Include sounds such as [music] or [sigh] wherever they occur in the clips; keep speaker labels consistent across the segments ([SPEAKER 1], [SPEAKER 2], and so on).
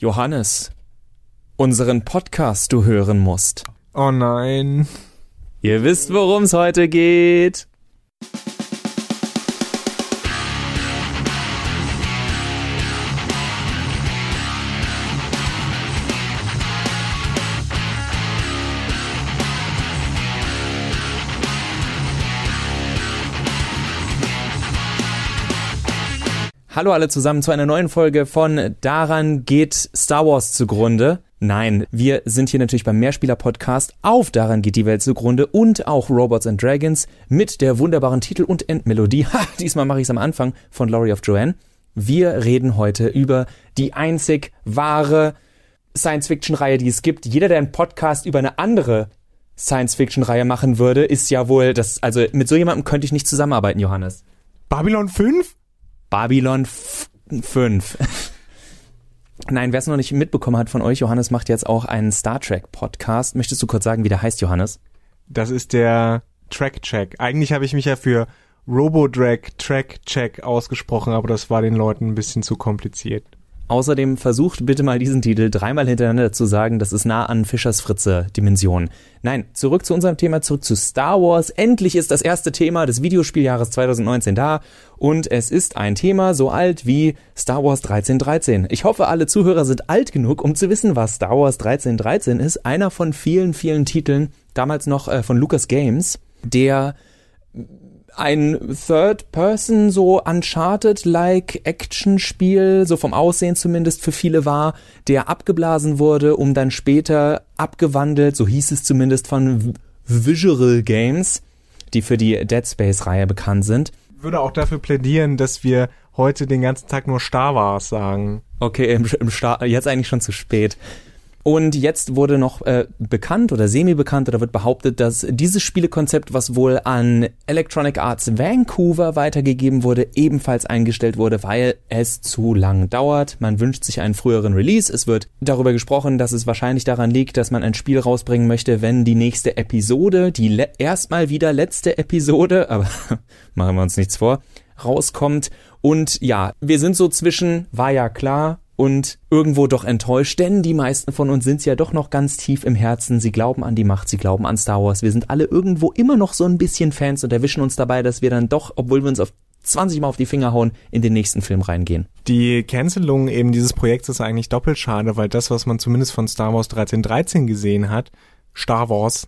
[SPEAKER 1] Johannes, unseren Podcast du hören musst.
[SPEAKER 2] Oh nein.
[SPEAKER 1] Ihr wisst, worum es heute geht. Hallo alle zusammen zu einer neuen Folge von Daran geht Star Wars zugrunde. Nein, wir sind hier natürlich beim Mehrspieler-Podcast auf Daran geht die Welt zugrunde und auch Robots and Dragons mit der wunderbaren Titel- und Endmelodie. Ha, [laughs] diesmal mache ich es am Anfang von Laurie of Joanne. Wir reden heute über die einzig wahre Science-Fiction-Reihe, die es gibt. Jeder, der einen Podcast über eine andere Science-Fiction-Reihe machen würde, ist ja wohl das, also mit so jemandem könnte ich nicht zusammenarbeiten, Johannes.
[SPEAKER 2] Babylon 5?
[SPEAKER 1] Babylon 5. Nein, wer es noch nicht mitbekommen hat von euch, Johannes macht jetzt auch einen Star Trek Podcast. Möchtest du kurz sagen, wie der heißt, Johannes?
[SPEAKER 2] Das ist der Track Check. Eigentlich habe ich mich ja für Robodrag Track Check ausgesprochen, aber das war den Leuten ein bisschen zu kompliziert.
[SPEAKER 1] Außerdem versucht bitte mal diesen Titel dreimal hintereinander zu sagen, das ist nah an Fischers Fritze Dimension. Nein, zurück zu unserem Thema, zurück zu Star Wars. Endlich ist das erste Thema des Videospieljahres 2019 da und es ist ein Thema so alt wie Star Wars 1313. Ich hoffe, alle Zuhörer sind alt genug, um zu wissen, was Star Wars 1313 ist. Einer von vielen, vielen Titeln, damals noch äh, von Lucas Games, der ein Third-Person, so Uncharted-like Action-Spiel, so vom Aussehen zumindest für viele war, der abgeblasen wurde, um dann später abgewandelt, so hieß es zumindest von Visual Games, die für die Dead Space-Reihe bekannt sind.
[SPEAKER 2] Ich würde auch dafür plädieren, dass wir heute den ganzen Tag nur Star Wars sagen.
[SPEAKER 1] Okay, im, im Star jetzt eigentlich schon zu spät. Und jetzt wurde noch äh, bekannt oder semi-bekannt oder wird behauptet, dass dieses Spielekonzept, was wohl an Electronic Arts Vancouver weitergegeben wurde, ebenfalls eingestellt wurde, weil es zu lang dauert. Man wünscht sich einen früheren Release. Es wird darüber gesprochen, dass es wahrscheinlich daran liegt, dass man ein Spiel rausbringen möchte, wenn die nächste Episode, die erstmal wieder letzte Episode, [laughs] aber machen wir uns nichts vor, rauskommt. Und ja, wir sind so zwischen, war ja klar, und irgendwo doch enttäuscht, denn die meisten von uns sind ja doch noch ganz tief im Herzen. Sie glauben an die Macht, sie glauben an Star Wars. Wir sind alle irgendwo immer noch so ein bisschen Fans und erwischen uns dabei, dass wir dann doch, obwohl wir uns auf 20 Mal auf die Finger hauen, in den nächsten Film reingehen.
[SPEAKER 2] Die Cancelung eben dieses Projekts ist eigentlich doppelt schade, weil das, was man zumindest von Star Wars 1313 gesehen hat, Star Wars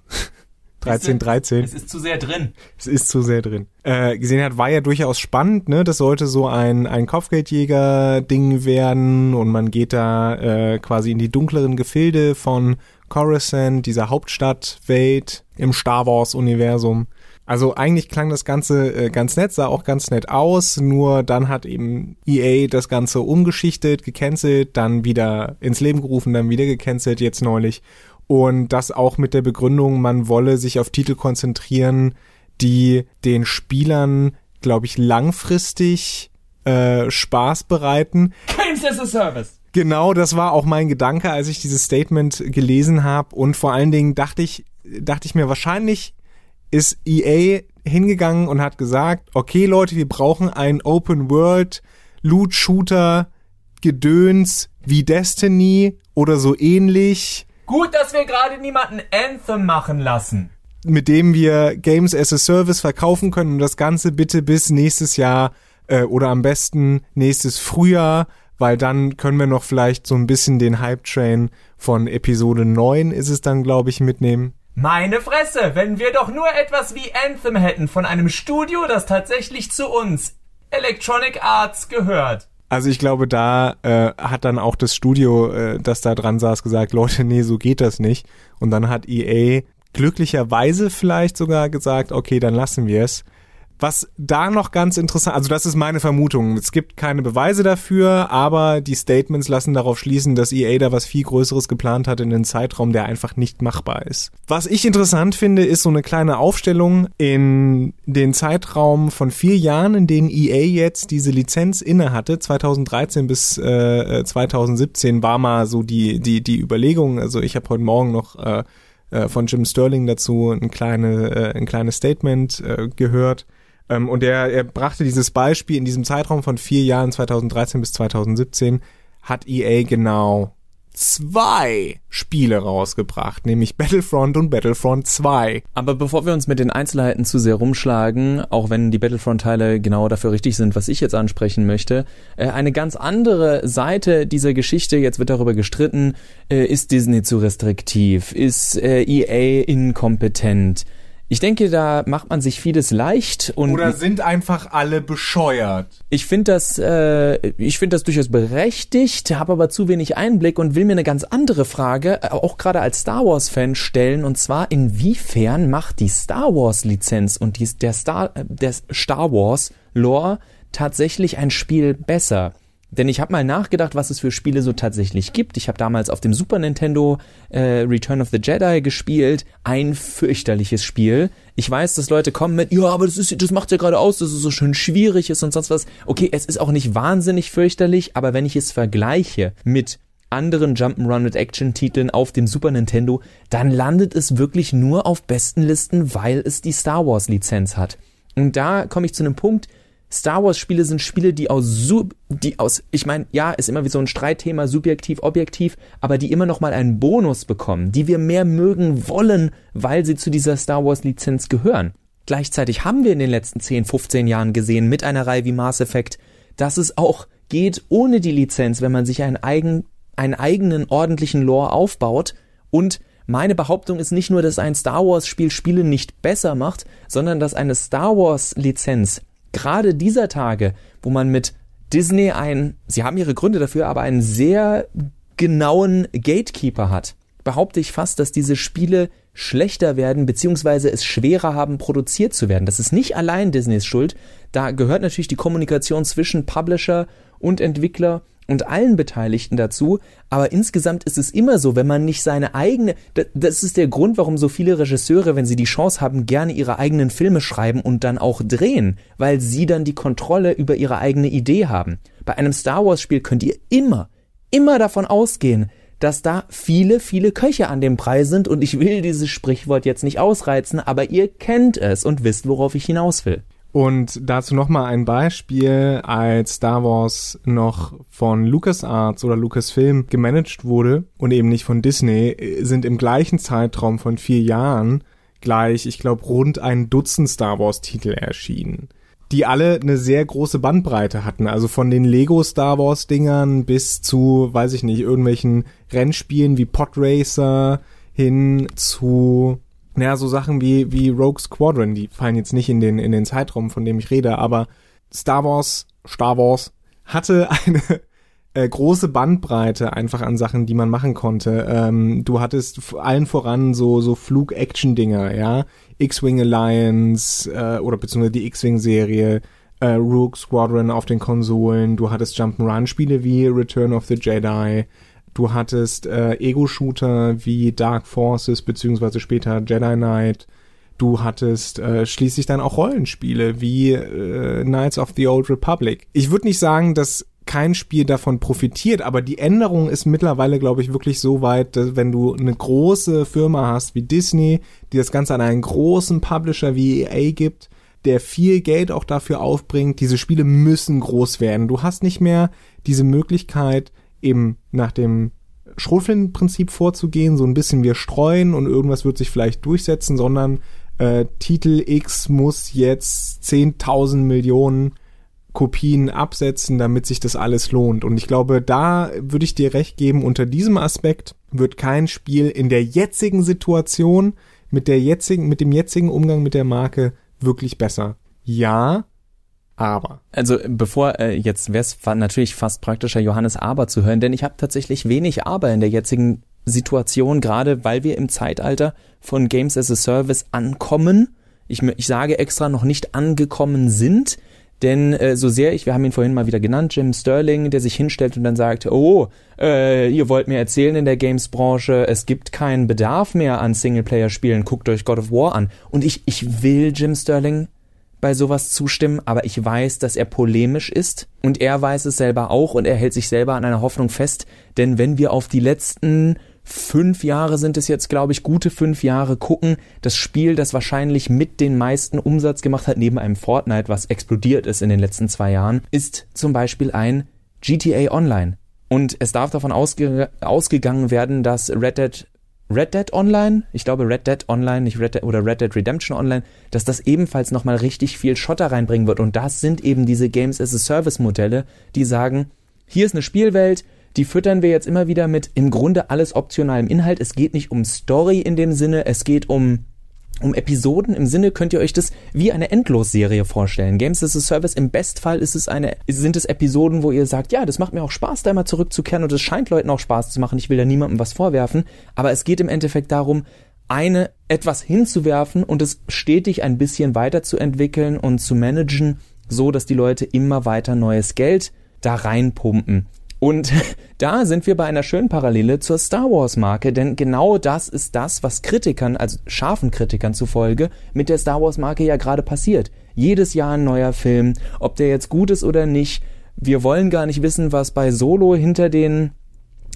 [SPEAKER 2] 1313.
[SPEAKER 1] Es ist zu sehr drin.
[SPEAKER 2] Es ist zu sehr drin. Äh, gesehen hat, war ja durchaus spannend, ne? Das sollte so ein, ein Kopfgeldjäger-Ding werden und man geht da äh, quasi in die dunkleren Gefilde von Coruscant, dieser Hauptstadtwelt im Star Wars-Universum. Also eigentlich klang das Ganze äh, ganz nett, sah auch ganz nett aus, nur dann hat eben EA das Ganze umgeschichtet, gecancelt, dann wieder ins Leben gerufen, dann wieder gecancelt, jetzt neulich. Und das auch mit der Begründung, man wolle sich auf Titel konzentrieren, die den Spielern, glaube ich, langfristig äh, Spaß bereiten.
[SPEAKER 1] Games as a Service.
[SPEAKER 2] Genau, das war auch mein Gedanke, als ich dieses Statement gelesen habe. Und vor allen Dingen dachte ich, dachte ich mir, wahrscheinlich ist EA hingegangen und hat gesagt, okay Leute, wir brauchen ein Open World Loot Shooter Gedöns wie Destiny oder so ähnlich
[SPEAKER 1] Gut, dass wir gerade niemanden Anthem machen lassen.
[SPEAKER 2] Mit dem wir Games as a Service verkaufen können und das Ganze bitte bis nächstes Jahr äh, oder am besten nächstes Frühjahr, weil dann können wir noch vielleicht so ein bisschen den Hype-Train von Episode 9 ist es dann, glaube ich, mitnehmen.
[SPEAKER 1] Meine Fresse, wenn wir doch nur etwas wie Anthem hätten von einem Studio, das tatsächlich zu uns, Electronic Arts, gehört.
[SPEAKER 2] Also ich glaube, da äh, hat dann auch das Studio, äh, das da dran saß, gesagt, Leute, nee, so geht das nicht. Und dann hat EA glücklicherweise vielleicht sogar gesagt, okay, dann lassen wir es. Was da noch ganz interessant, also das ist meine Vermutung. Es gibt keine Beweise dafür, aber die Statements lassen darauf schließen, dass EA da was viel Größeres geplant hat in einem Zeitraum, der einfach nicht machbar ist. Was ich interessant finde, ist so eine kleine Aufstellung in den Zeitraum von vier Jahren, in denen EA jetzt diese Lizenz inne hatte. 2013 bis äh, 2017 war mal so die die die Überlegung. Also ich habe heute Morgen noch äh, äh von Jim Sterling dazu ein, kleine, äh, ein kleines Statement äh, gehört ähm, und er, er brachte dieses Beispiel in diesem Zeitraum von vier Jahren, 2013 bis 2017, hat EA genau zwei Spiele rausgebracht, nämlich Battlefront und Battlefront 2.
[SPEAKER 1] Aber bevor wir uns mit den Einzelheiten zu sehr rumschlagen, auch wenn die Battlefront-Teile genau dafür richtig sind, was ich jetzt ansprechen möchte, äh, eine ganz andere Seite dieser Geschichte, jetzt wird darüber gestritten, äh, ist Disney zu restriktiv, ist äh, EA inkompetent, ich denke, da macht man sich vieles leicht und
[SPEAKER 2] oder sind einfach alle bescheuert.
[SPEAKER 1] Ich finde das, äh, ich finde das durchaus berechtigt, habe aber zu wenig Einblick und will mir eine ganz andere Frage, äh, auch gerade als Star Wars Fan stellen und zwar inwiefern macht die Star Wars Lizenz und die, der Star, äh, der Star Wars Lore tatsächlich ein Spiel besser? Denn ich habe mal nachgedacht, was es für Spiele so tatsächlich gibt. Ich habe damals auf dem Super Nintendo äh, Return of the Jedi gespielt. Ein fürchterliches Spiel. Ich weiß, dass Leute kommen mit, ja, aber das, ist, das macht ja gerade aus, dass es so schön schwierig ist und sonst was. Okay, es ist auch nicht wahnsinnig fürchterlich, aber wenn ich es vergleiche mit anderen Jump'n'Run mit Action-Titeln auf dem Super Nintendo, dann landet es wirklich nur auf besten Listen, weil es die Star Wars Lizenz hat. Und da komme ich zu einem Punkt, Star Wars Spiele sind Spiele, die aus sub, die aus, ich meine, ja, ist immer wie so ein Streitthema, subjektiv, objektiv, aber die immer noch mal einen Bonus bekommen, die wir mehr mögen wollen, weil sie zu dieser Star Wars Lizenz gehören. Gleichzeitig haben wir in den letzten 10, 15 Jahren gesehen mit einer Reihe wie Mass Effect, dass es auch geht ohne die Lizenz, wenn man sich einen, eigen, einen eigenen ordentlichen Lore aufbaut und meine Behauptung ist nicht nur, dass ein Star Wars Spiel Spiele nicht besser macht, sondern dass eine Star Wars Lizenz gerade dieser Tage, wo man mit Disney einen, sie haben ihre Gründe dafür, aber einen sehr genauen Gatekeeper hat, behaupte ich fast, dass diese Spiele schlechter werden, beziehungsweise es schwerer haben, produziert zu werden. Das ist nicht allein Disneys Schuld. Da gehört natürlich die Kommunikation zwischen Publisher und Entwickler und allen Beteiligten dazu. Aber insgesamt ist es immer so, wenn man nicht seine eigene, das ist der Grund, warum so viele Regisseure, wenn sie die Chance haben, gerne ihre eigenen Filme schreiben und dann auch drehen, weil sie dann die Kontrolle über ihre eigene Idee haben. Bei einem Star Wars Spiel könnt ihr immer, immer davon ausgehen, dass da viele, viele Köche an dem Preis sind und ich will dieses Sprichwort jetzt nicht ausreizen, aber ihr kennt es und wisst, worauf ich hinaus will.
[SPEAKER 2] Und dazu nochmal ein Beispiel, als Star Wars noch von LucasArts oder Lucasfilm gemanagt wurde und eben nicht von Disney, sind im gleichen Zeitraum von vier Jahren gleich, ich glaube, rund ein Dutzend Star Wars-Titel erschienen die alle eine sehr große Bandbreite hatten. Also von den Lego Star Wars Dingern bis zu, weiß ich nicht, irgendwelchen Rennspielen wie Podracer hin zu naja, so Sachen wie, wie Rogue Squadron, die fallen jetzt nicht in den, in den Zeitraum, von dem ich rede, aber Star Wars, Star Wars hatte [laughs] eine äh, große Bandbreite einfach an Sachen, die man machen konnte. Ähm, du hattest allen voran so, so Flug-Action-Dinger, ja. X-Wing Alliance, äh, oder beziehungsweise die X-Wing-Serie, äh, Rogue Squadron auf den Konsolen, du hattest Jump'n'Run-Spiele wie Return of the Jedi, Du hattest äh, Ego-Shooter wie Dark Forces beziehungsweise später Jedi Knight. Du hattest äh, schließlich dann auch Rollenspiele wie äh, Knights of the Old Republic. Ich würde nicht sagen, dass kein Spiel davon profitiert, aber die Änderung ist mittlerweile, glaube ich, wirklich so weit, dass wenn du eine große Firma hast wie Disney, die das Ganze an einen großen Publisher wie EA gibt, der viel Geld auch dafür aufbringt, diese Spiele müssen groß werden. Du hast nicht mehr diese Möglichkeit, eben nach dem Schrotflintenprinzip vorzugehen, so ein bisschen wir streuen und irgendwas wird sich vielleicht durchsetzen, sondern äh, Titel X muss jetzt 10.000 Millionen Kopien absetzen, damit sich das alles lohnt. Und ich glaube, da würde ich dir recht geben, unter diesem Aspekt wird kein Spiel in der jetzigen Situation mit der jetzigen, mit dem jetzigen Umgang mit der Marke wirklich besser. Ja, aber.
[SPEAKER 1] Also bevor äh, jetzt wäre es natürlich fast praktischer, Johannes Aber zu hören, denn ich habe tatsächlich wenig Aber in der jetzigen Situation, gerade weil wir im Zeitalter von Games as a Service ankommen. Ich, ich sage extra noch nicht angekommen sind, denn äh, so sehr ich, wir haben ihn vorhin mal wieder genannt, Jim Sterling, der sich hinstellt und dann sagt, oh, äh, ihr wollt mir erzählen in der Games-Branche, es gibt keinen Bedarf mehr an Singleplayer-Spielen, guckt euch God of War an. Und ich, ich will Jim Sterling bei sowas zustimmen, aber ich weiß, dass er polemisch ist und er weiß es selber auch und er hält sich selber an einer Hoffnung fest, denn wenn wir auf die letzten fünf Jahre sind es jetzt, glaube ich, gute fünf Jahre gucken, das Spiel, das wahrscheinlich mit den meisten Umsatz gemacht hat, neben einem Fortnite, was explodiert ist in den letzten zwei Jahren, ist zum Beispiel ein GTA Online. Und es darf davon ausge ausgegangen werden, dass Red Dead Red Dead Online, ich glaube Red Dead Online, nicht Red Dead oder Red Dead Redemption Online, dass das ebenfalls nochmal richtig viel Schotter reinbringen wird. Und das sind eben diese Games as a Service Modelle, die sagen, hier ist eine Spielwelt, die füttern wir jetzt immer wieder mit im Grunde alles optionalem Inhalt. Es geht nicht um Story in dem Sinne, es geht um um Episoden im Sinne könnt ihr euch das wie eine Endlosserie vorstellen. Games as a Service im Bestfall ist es eine sind es Episoden, wo ihr sagt, ja, das macht mir auch Spaß, da mal zurückzukehren und es scheint Leuten auch Spaß zu machen. Ich will da niemandem was vorwerfen, aber es geht im Endeffekt darum, eine etwas hinzuwerfen und es stetig ein bisschen weiterzuentwickeln und zu managen, so dass die Leute immer weiter neues Geld da reinpumpen. Und [laughs] da sind wir bei einer schönen Parallele zur Star Wars Marke, denn genau das ist das, was Kritikern, also scharfen Kritikern zufolge, mit der Star Wars Marke ja gerade passiert. Jedes Jahr ein neuer Film, ob der jetzt gut ist oder nicht. Wir wollen gar nicht wissen, was bei Solo hinter den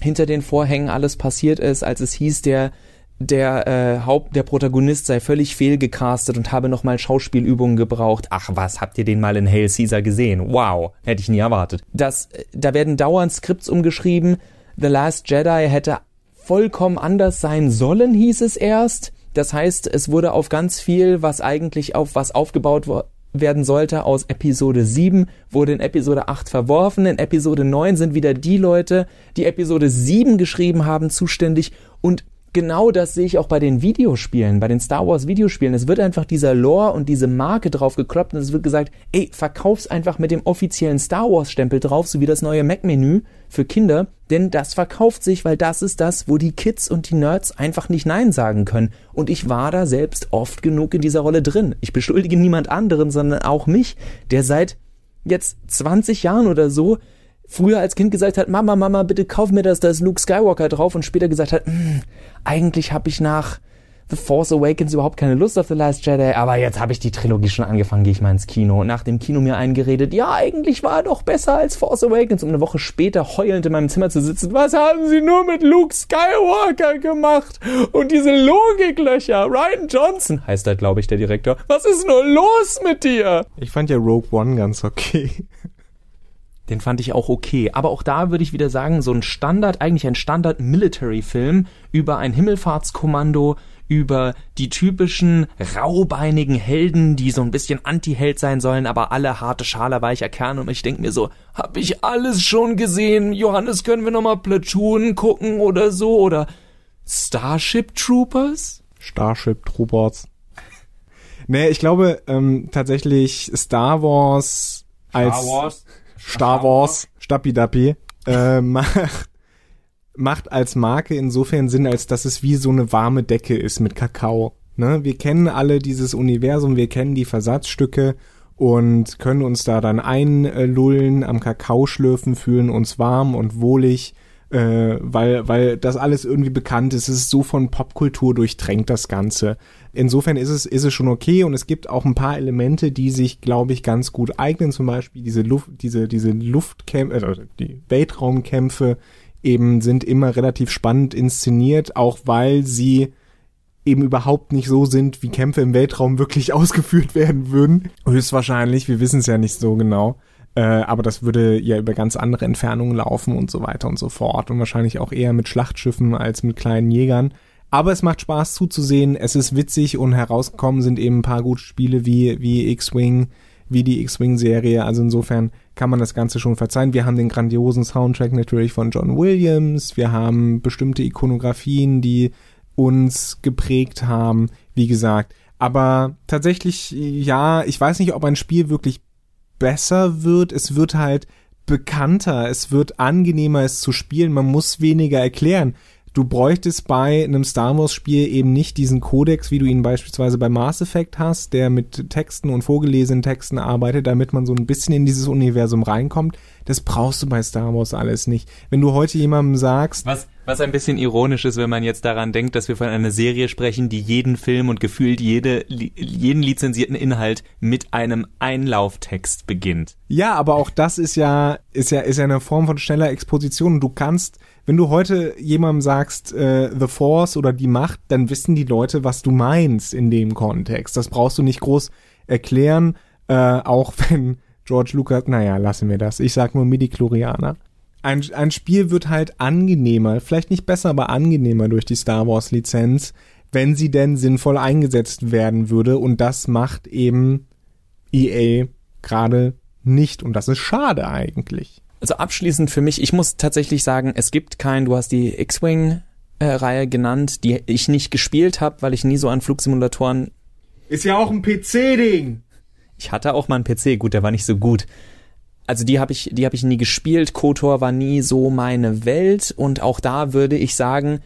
[SPEAKER 1] hinter den Vorhängen alles passiert ist, als es hieß, der der äh, Haupt, der Protagonist sei völlig fehlgecastet und habe nochmal Schauspielübungen gebraucht. Ach was, habt ihr den mal in Hail Caesar gesehen? Wow, hätte ich nie erwartet. Das, äh, da werden dauernd Skripts umgeschrieben. The Last Jedi hätte vollkommen anders sein sollen, hieß es erst. Das heißt, es wurde auf ganz viel, was eigentlich auf was aufgebaut werden sollte, aus Episode 7 wurde in Episode 8 verworfen. In Episode 9 sind wieder die Leute, die Episode 7 geschrieben haben, zuständig und genau das sehe ich auch bei den Videospielen, bei den Star Wars Videospielen. Es wird einfach dieser Lore und diese Marke drauf gekloppt und es wird gesagt, ey, verkauf's einfach mit dem offiziellen Star Wars Stempel drauf, so wie das neue Mac-Menü für Kinder, denn das verkauft sich, weil das ist das, wo die Kids und die Nerds einfach nicht Nein sagen können. Und ich war da selbst oft genug in dieser Rolle drin. Ich beschuldige niemand anderen, sondern auch mich, der seit jetzt 20 Jahren oder so früher als Kind gesagt hat, Mama, Mama, bitte kauf mir das, da ist Luke Skywalker drauf und später gesagt hat, hm, eigentlich habe ich nach The Force Awakens überhaupt keine Lust auf The Last Jedi, aber jetzt habe ich die Trilogie schon angefangen, gehe ich mal ins Kino. Nach dem Kino mir eingeredet, ja, eigentlich war er doch besser als Force Awakens, um eine Woche später heulend in meinem Zimmer zu sitzen. Was haben sie nur mit Luke Skywalker gemacht? Und diese Logiklöcher. Ryan Johnson heißt er, glaube ich, der Direktor. Was ist nur los mit dir?
[SPEAKER 2] Ich fand ja Rogue One ganz okay.
[SPEAKER 1] Den fand ich auch okay. Aber auch da würde ich wieder sagen, so ein Standard, eigentlich ein Standard-Military-Film über ein Himmelfahrtskommando, über die typischen raubeinigen Helden, die so ein bisschen Anti-Held sein sollen, aber alle harte Schale weicher Kern. Und ich denke mir so, hab ich alles schon gesehen? Johannes, können wir nochmal Platoon gucken oder so? Oder Starship Troopers?
[SPEAKER 2] Starship Troopers. nee, ich glaube ähm, tatsächlich Star Wars als...
[SPEAKER 1] Star Wars?
[SPEAKER 2] Star Wars, Stappi-Dappi, äh, [laughs] macht, macht als Marke insofern Sinn, als dass es wie so eine warme Decke ist mit Kakao. Ne? Wir kennen alle dieses Universum, wir kennen die Versatzstücke und können uns da dann einlullen, am Kakao schlürfen, fühlen uns warm und wohlig äh, weil, weil das alles irgendwie bekannt ist. Es ist so von Popkultur durchtränkt, das Ganze. Insofern ist es, ist es schon okay und es gibt auch ein paar Elemente, die sich, glaube ich, ganz gut eignen. Zum Beispiel diese Luft, diese, diese Luftkämpfe, also die Weltraumkämpfe eben sind immer relativ spannend inszeniert, auch weil sie eben überhaupt nicht so sind, wie Kämpfe im Weltraum wirklich [laughs] ausgeführt werden würden. Höchstwahrscheinlich, wir wissen es ja nicht so genau. Äh, aber das würde ja über ganz andere Entfernungen laufen und so weiter und so fort und wahrscheinlich auch eher mit Schlachtschiffen als mit kleinen Jägern. Aber es macht Spaß zuzusehen, es ist witzig und herausgekommen sind eben ein paar gute Spiele wie, wie X-Wing, wie die X-Wing-Serie. Also insofern kann man das Ganze schon verzeihen. Wir haben den grandiosen Soundtrack natürlich von John Williams. Wir haben bestimmte Ikonografien, die uns geprägt haben, wie gesagt. Aber tatsächlich, ja, ich weiß nicht, ob ein Spiel wirklich besser wird, es wird halt bekannter, es wird angenehmer, es zu spielen, man muss weniger erklären. Du bräuchtest bei einem Star Wars Spiel eben nicht diesen Kodex, wie du ihn beispielsweise bei Mass Effect hast, der mit Texten und vorgelesenen Texten arbeitet, damit man so ein bisschen in dieses Universum reinkommt. Das brauchst du bei Star Wars alles nicht. Wenn du heute jemandem sagst,
[SPEAKER 1] was was ein bisschen ironisch ist, wenn man jetzt daran denkt, dass wir von einer Serie sprechen, die jeden Film und gefühlt jede, jeden lizenzierten Inhalt mit einem Einlauftext beginnt.
[SPEAKER 2] Ja, aber auch das ist ja, ist ja, ist ja eine Form von schneller Exposition. Du kannst, wenn du heute jemandem sagst, äh, The Force oder die Macht, dann wissen die Leute, was du meinst in dem Kontext. Das brauchst du nicht groß erklären, äh, auch [laughs] wenn George Lucas, naja, lassen wir das. Ich sag nur Midi-Chlorianer. ein, ein Spiel wird halt angenehmer, vielleicht nicht besser, aber angenehmer durch die Star Wars Lizenz, wenn sie denn sinnvoll eingesetzt werden würde. Und das macht eben EA gerade nicht. Und das ist schade eigentlich.
[SPEAKER 1] Also abschließend für mich, ich muss tatsächlich sagen, es gibt kein, du hast die X-Wing äh, Reihe genannt, die ich nicht gespielt habe, weil ich nie so an Flugsimulatoren.
[SPEAKER 2] Ist ja auch ein PC-Ding.
[SPEAKER 1] Ich hatte auch mal einen PC, gut, der war nicht so gut. Also die habe ich, die habe ich nie gespielt. Kotor war nie so meine Welt und auch da würde ich sagen,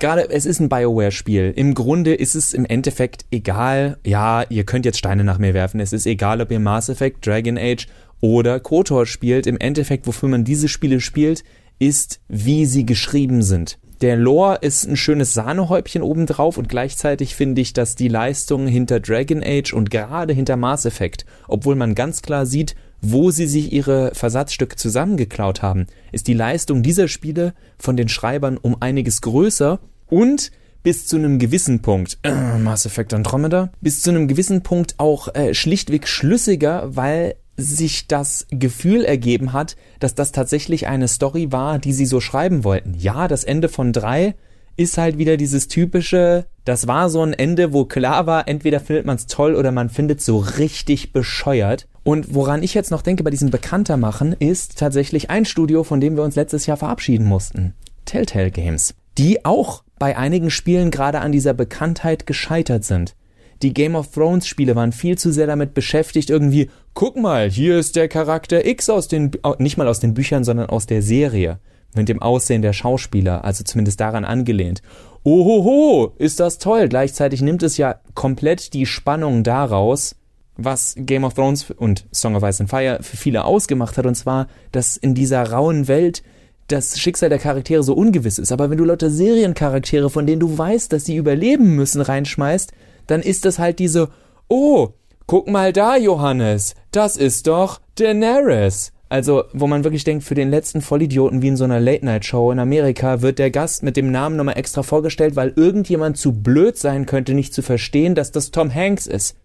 [SPEAKER 1] gerade es ist ein Bioware-Spiel. Im Grunde ist es im Endeffekt egal. Ja, ihr könnt jetzt Steine nach mir werfen. Es ist egal, ob ihr Mass Effect, Dragon Age oder Kotor spielt. Im Endeffekt, wofür man diese Spiele spielt, ist, wie sie geschrieben sind. Der Lore ist ein schönes Sahnehäubchen obendrauf und gleichzeitig finde ich, dass die Leistung hinter Dragon Age und gerade hinter Mass Effect, obwohl man ganz klar sieht, wo sie sich ihre Versatzstücke zusammengeklaut haben, ist die Leistung dieser Spiele von den Schreibern um einiges größer und bis zu einem gewissen Punkt, äh, Mass Effect Andromeda, bis zu einem gewissen Punkt auch äh, schlichtweg schlüssiger, weil sich das Gefühl ergeben hat, dass das tatsächlich eine Story war, die sie so schreiben wollten. Ja, das Ende von drei ist halt wieder dieses typische, das war so ein Ende, wo klar war, entweder findet man es toll oder man findet so richtig bescheuert. Und woran ich jetzt noch denke bei diesem Bekannter machen, ist tatsächlich ein Studio, von dem wir uns letztes Jahr verabschieden mussten. Telltale Games. Die auch bei einigen Spielen gerade an dieser Bekanntheit gescheitert sind die Game of Thrones Spiele waren viel zu sehr damit beschäftigt, irgendwie, guck mal, hier ist der Charakter X aus den, nicht mal aus den Büchern, sondern aus der Serie. Mit dem Aussehen der Schauspieler, also zumindest daran angelehnt. Ohoho, ist das toll. Gleichzeitig nimmt es ja komplett die Spannung daraus, was Game of Thrones und Song of Ice and Fire für viele ausgemacht hat, und zwar, dass in dieser rauen Welt das Schicksal der Charaktere so ungewiss ist. Aber wenn du lauter Seriencharaktere, von denen du weißt, dass sie überleben müssen, reinschmeißt, dann ist das halt diese, oh, guck mal da, Johannes, das ist doch Daenerys. Also, wo man wirklich denkt, für den letzten Vollidioten wie in so einer Late-Night-Show in Amerika wird der Gast mit dem Namen nochmal extra vorgestellt, weil irgendjemand zu blöd sein könnte, nicht zu verstehen, dass das Tom Hanks ist.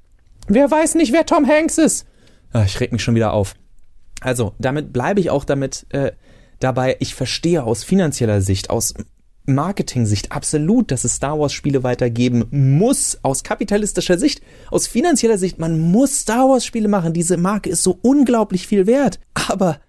[SPEAKER 1] Wer weiß nicht, wer Tom Hanks ist? Ach, ich reg mich schon wieder auf. Also, damit bleibe ich auch damit äh, dabei, ich verstehe aus finanzieller Sicht, aus Marketing-Sicht absolut, dass es Star Wars-Spiele weitergeben muss, aus kapitalistischer Sicht, aus finanzieller Sicht, man muss Star Wars-Spiele machen. Diese Marke ist so unglaublich viel wert. Aber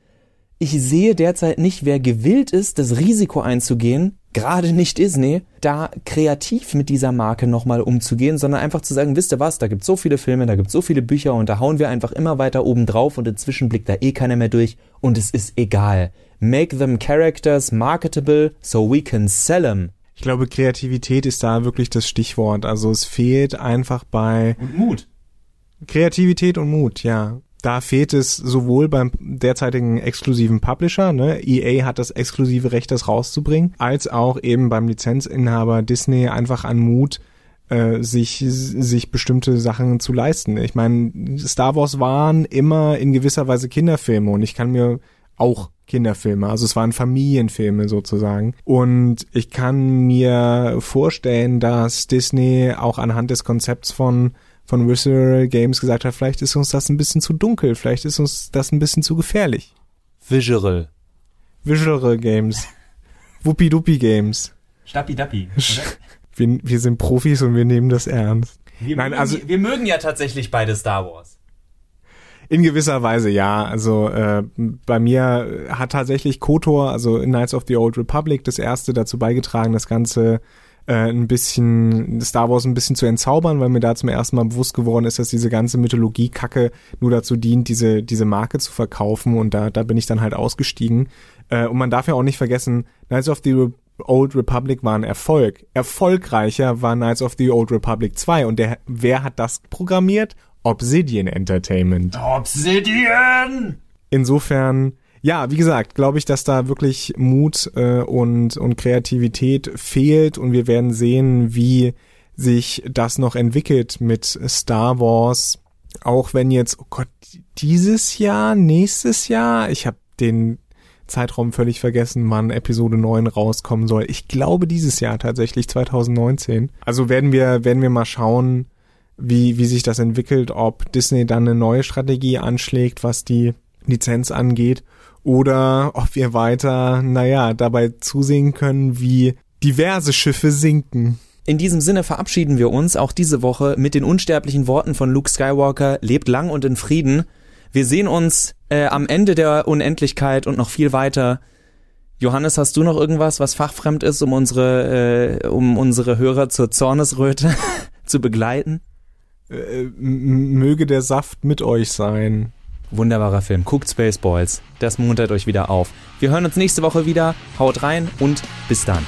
[SPEAKER 1] ich sehe derzeit nicht, wer gewillt ist, das Risiko einzugehen, gerade nicht Disney, da kreativ mit dieser Marke nochmal umzugehen, sondern einfach zu sagen, wisst ihr was, da gibt so viele Filme, da gibt so viele Bücher und da hauen wir einfach immer weiter oben drauf und inzwischen blickt da eh keiner mehr durch und es ist egal. Make them characters marketable so we can sell them.
[SPEAKER 2] Ich glaube, Kreativität ist da wirklich das Stichwort. Also es fehlt einfach bei.
[SPEAKER 1] Und Mut.
[SPEAKER 2] Kreativität und Mut, ja. Da fehlt es sowohl beim derzeitigen exklusiven Publisher, ne, EA hat das exklusive Recht, das rauszubringen, als auch eben beim Lizenzinhaber Disney einfach an Mut, äh, sich, sich bestimmte Sachen zu leisten. Ich meine, Star Wars waren immer in gewisser Weise Kinderfilme und ich kann mir auch Kinderfilme. Also es waren Familienfilme sozusagen. Und ich kann mir vorstellen, dass Disney auch anhand des Konzepts von von Visceral Games gesagt hat, vielleicht ist uns das ein bisschen zu dunkel, vielleicht ist uns das ein bisschen zu gefährlich.
[SPEAKER 1] Visual.
[SPEAKER 2] Visual Games. Wuppi-Duppi Games.
[SPEAKER 1] Stappi-Dappi. [laughs]
[SPEAKER 2] Wir, wir sind Profis und wir nehmen das ernst.
[SPEAKER 1] Wir Nein, mögen, also wir mögen ja tatsächlich beide Star Wars.
[SPEAKER 2] In gewisser Weise ja. Also äh, bei mir hat tatsächlich KOTOR, also Knights of the Old Republic, das erste dazu beigetragen, das Ganze äh, ein bisschen Star Wars ein bisschen zu entzaubern, weil mir da zum ersten Mal bewusst geworden ist, dass diese ganze Mythologie-Kacke nur dazu dient, diese, diese Marke zu verkaufen und da, da bin ich dann halt ausgestiegen. Äh, und man darf ja auch nicht vergessen, Knights of the Old Republic war ein Erfolg. Erfolgreicher war Knights of the Old Republic 2 und der, wer hat das programmiert? Obsidian Entertainment.
[SPEAKER 1] Obsidian!
[SPEAKER 2] Insofern, ja, wie gesagt, glaube ich, dass da wirklich Mut äh, und, und Kreativität fehlt und wir werden sehen, wie sich das noch entwickelt mit Star Wars. Auch wenn jetzt, oh Gott, dieses Jahr, nächstes Jahr, ich habe den Zeitraum völlig vergessen, wann Episode 9 rauskommen soll. Ich glaube dieses Jahr tatsächlich 2019. Also werden wir werden wir mal schauen, wie, wie sich das entwickelt, ob Disney dann eine neue Strategie anschlägt, was die Lizenz angeht, oder ob wir weiter, naja, dabei zusehen können, wie diverse Schiffe sinken.
[SPEAKER 1] In diesem Sinne verabschieden wir uns auch diese Woche mit den unsterblichen Worten von Luke Skywalker, lebt lang und in Frieden. Wir sehen uns äh, am Ende der Unendlichkeit und noch viel weiter. Johannes, hast du noch irgendwas, was fachfremd ist, um unsere, äh, um unsere Hörer zur Zornesröte [laughs] zu begleiten?
[SPEAKER 2] Äh, möge der Saft mit euch sein.
[SPEAKER 1] Wunderbarer Film. Guckt Spaceballs. Das muntert euch wieder auf. Wir hören uns nächste Woche wieder. Haut rein und bis dann.